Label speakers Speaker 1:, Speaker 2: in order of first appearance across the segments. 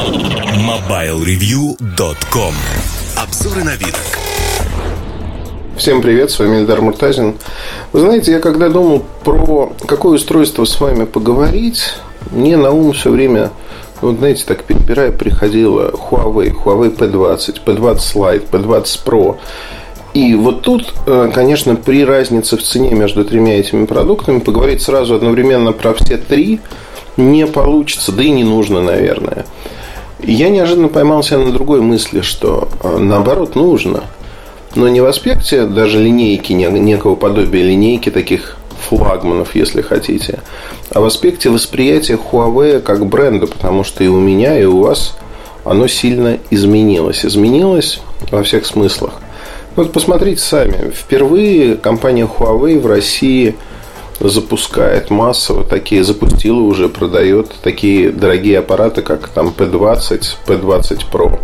Speaker 1: MobileReview.com Обзоры на вид.
Speaker 2: Всем привет, с вами Эльдар Муртазин. Вы знаете, я когда думал про какое устройство с вами поговорить, мне на ум все время, вот знаете, так перебирая, приходило Huawei, Huawei P20, P20 Lite, P20 Pro. И вот тут, э, конечно, при разнице в цене между тремя этими продуктами поговорить сразу одновременно про все три не получится, да и не нужно, наверное. Я неожиданно поймался на другой мысли, что э, наоборот нужно. Но не в аспекте даже линейки, некого подобия линейки таких флагманов, если хотите, а в аспекте восприятия Huawei как бренда, потому что и у меня, и у вас оно сильно изменилось. Изменилось во всех смыслах. Вот посмотрите сами. Впервые компания Huawei в России запускает массово такие, запустила уже, продает такие дорогие аппараты, как там P20, P20 Pro.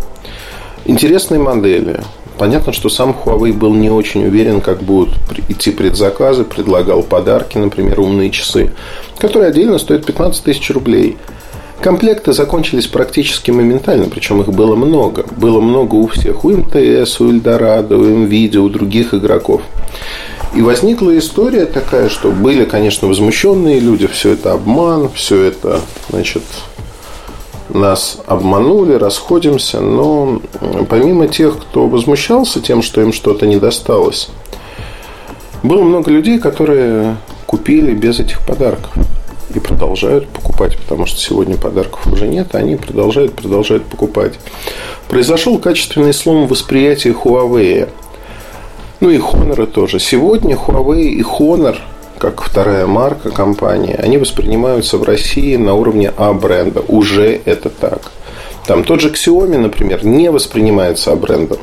Speaker 2: Интересные модели. Понятно, что сам Huawei был не очень уверен, как будут идти предзаказы, предлагал подарки, например, умные часы, которые отдельно стоят 15 тысяч рублей – Комплекты закончились практически моментально, причем их было много. Было много у всех, у МТС, у Эльдорадо, у МВидео, у других игроков. И возникла история такая, что были, конечно, возмущенные люди, все это обман, все это, значит, нас обманули, расходимся, но помимо тех, кто возмущался тем, что им что-то не досталось, было много людей, которые купили без этих подарков и продолжают покупать, потому что сегодня подарков уже нет, а они продолжают, продолжают покупать. Произошел качественный слом восприятия Huawei. Ну и Honor тоже. Сегодня Huawei и Honor, как вторая марка компании, они воспринимаются в России на уровне А-бренда. Уже это так. Там тот же Xiaomi, например, не воспринимается А-брендом.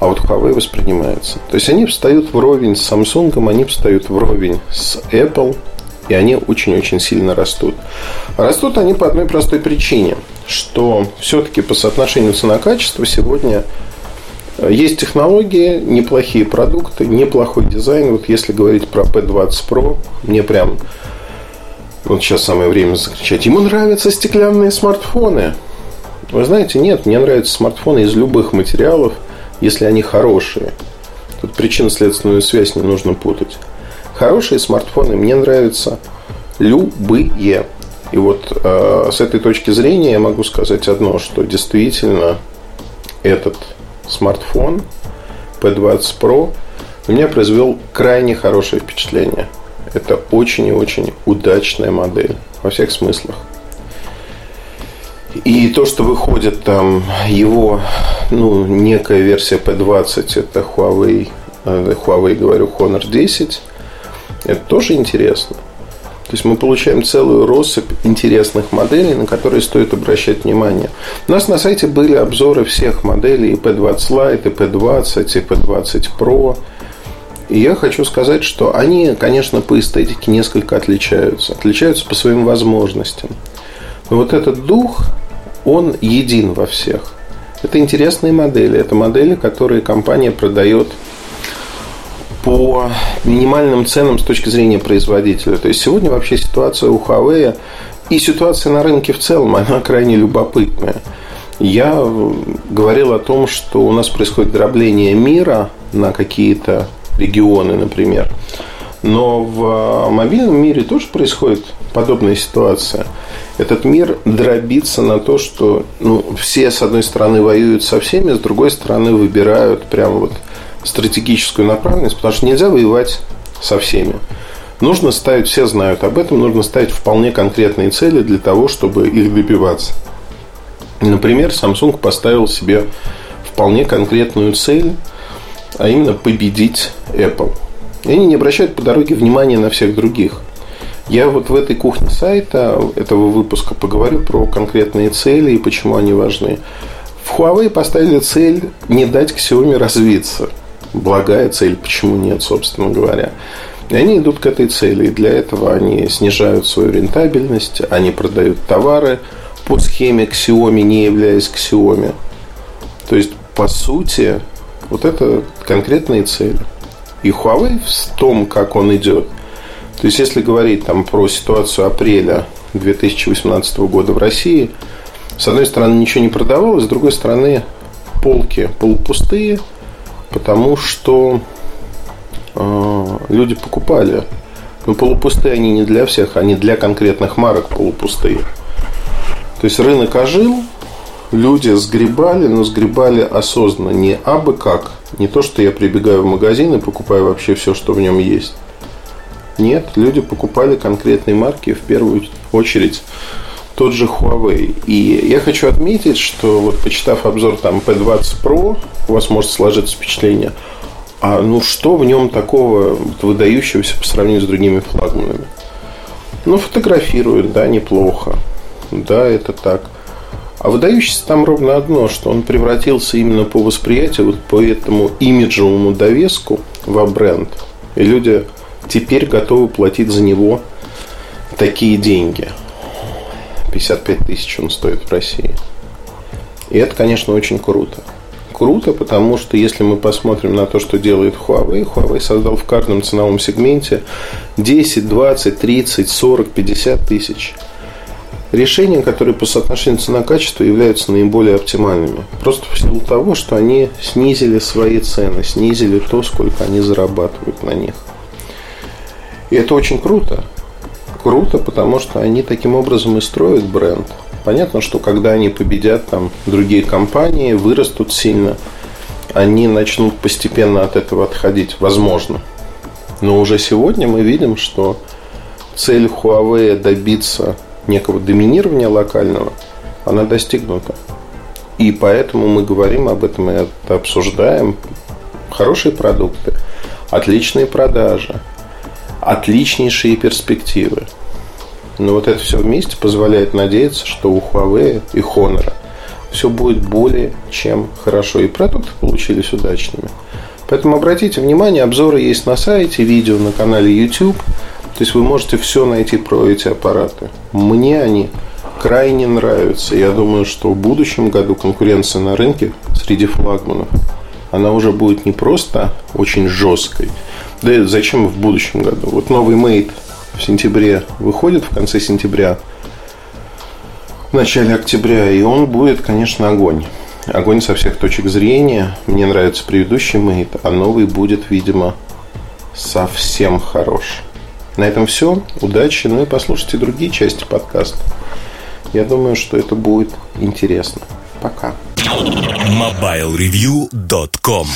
Speaker 2: А вот Huawei воспринимается. То есть они встают вровень с Samsung, они встают вровень с Apple, и они очень-очень сильно растут. Растут они по одной простой причине, что все-таки по соотношению цена-качество сегодня есть технологии, неплохие продукты, неплохой дизайн. Вот если говорить про P20 Pro, мне прям вот сейчас самое время закричать. Ему нравятся стеклянные смартфоны. Вы знаете, нет, мне нравятся смартфоны из любых материалов, если они хорошие. Тут причинно-следственную связь не нужно путать. Хорошие смартфоны мне нравятся любые. И вот э, с этой точки зрения я могу сказать одно, что действительно этот смартфон P20 Pro у меня произвел крайне хорошее впечатление. Это очень и очень удачная модель во всех смыслах. И то, что выходит там его, ну, некая версия P20, это Huawei, э, Huawei, говорю, Honor 10 – это тоже интересно. То есть мы получаем целую россыпь интересных моделей, на которые стоит обращать внимание. У нас на сайте были обзоры всех моделей и P20 Lite, и P20, и P20 Pro. И я хочу сказать, что они, конечно, по эстетике несколько отличаются. Отличаются по своим возможностям. Но вот этот дух, он един во всех. Это интересные модели. Это модели, которые компания продает по минимальным ценам с точки зрения производителя. То есть сегодня вообще ситуация у Huawei и ситуация на рынке в целом, она крайне любопытная. Я говорил о том, что у нас происходит дробление мира на какие-то регионы, например. Но в мобильном мире тоже происходит подобная ситуация. Этот мир дробится на то, что ну, все, с одной стороны, воюют со всеми, с другой стороны, выбирают прямо вот стратегическую направленность, потому что нельзя воевать со всеми. Нужно ставить, все знают об этом, нужно ставить вполне конкретные цели для того, чтобы их добиваться. Например, Samsung поставил себе вполне конкретную цель, а именно победить Apple. И они не обращают по дороге внимания на всех других. Я вот в этой кухне сайта этого выпуска поговорю про конкретные цели и почему они важны. В Huawei поставили цель не дать Xiaomi развиться – благая цель, почему нет, собственно говоря. И они идут к этой цели, и для этого они снижают свою рентабельность, они продают товары по схеме Xiaomi, не являясь Xiaomi. То есть, по сути, вот это конкретные цели. И Huawei в том, как он идет. То есть, если говорить там про ситуацию апреля 2018 года в России, С одной стороны, ничего не продавалось, с другой стороны, полки полупустые, потому что э, люди покупали. Но полупустые они не для всех, они для конкретных марок полупустые. То есть рынок ожил, люди сгребали, но сгребали осознанно, не абы как. Не то, что я прибегаю в магазин и покупаю вообще все, что в нем есть. Нет, люди покупали конкретные марки в первую очередь тот же Huawei. И я хочу отметить, что вот почитав обзор там P20 Pro, у вас может сложиться впечатление, а ну что в нем такого выдающегося по сравнению с другими флагманами? Ну, фотографирует, да, неплохо. Да, это так. А выдающееся там ровно одно, что он превратился именно по восприятию, вот по этому имиджевому довеску в бренд. И люди теперь готовы платить за него такие деньги. 55 тысяч он стоит в России. И это, конечно, очень круто. Круто, потому что если мы посмотрим на то, что делает Huawei, Huawei создал в каждом ценовом сегменте 10, 20, 30, 40, 50 тысяч решения, которые по соотношению цена-качество являются наиболее оптимальными. Просто в силу того, что они снизили свои цены, снизили то, сколько они зарабатывают на них. И это очень круто. Круто, потому что они таким образом и строят бренд. Понятно, что когда они победят там другие компании, вырастут сильно, они начнут постепенно от этого отходить. Возможно. Но уже сегодня мы видим, что цель Huawei добиться некого доминирования локального, она достигнута. И поэтому мы говорим об этом и это обсуждаем. Хорошие продукты, отличные продажи, отличнейшие перспективы. Но вот это все вместе позволяет надеяться, что у Huawei и Honor все будет более чем хорошо. И продукты получились удачными. Поэтому обратите внимание, обзоры есть на сайте, видео на канале YouTube. То есть вы можете все найти про эти аппараты. Мне они крайне нравятся. Я думаю, что в будущем году конкуренция на рынке среди флагманов, она уже будет не просто очень жесткой. Да и зачем в будущем году? Вот новый Mate в сентябре выходит, в конце сентября, в начале октября, и он будет, конечно, огонь. Огонь со всех точек зрения. Мне нравится предыдущий Mate, а новый будет, видимо, совсем хорош. На этом все. Удачи. Ну и послушайте другие части подкаста. Я думаю, что это будет интересно. Пока.
Speaker 1: MobileReview.com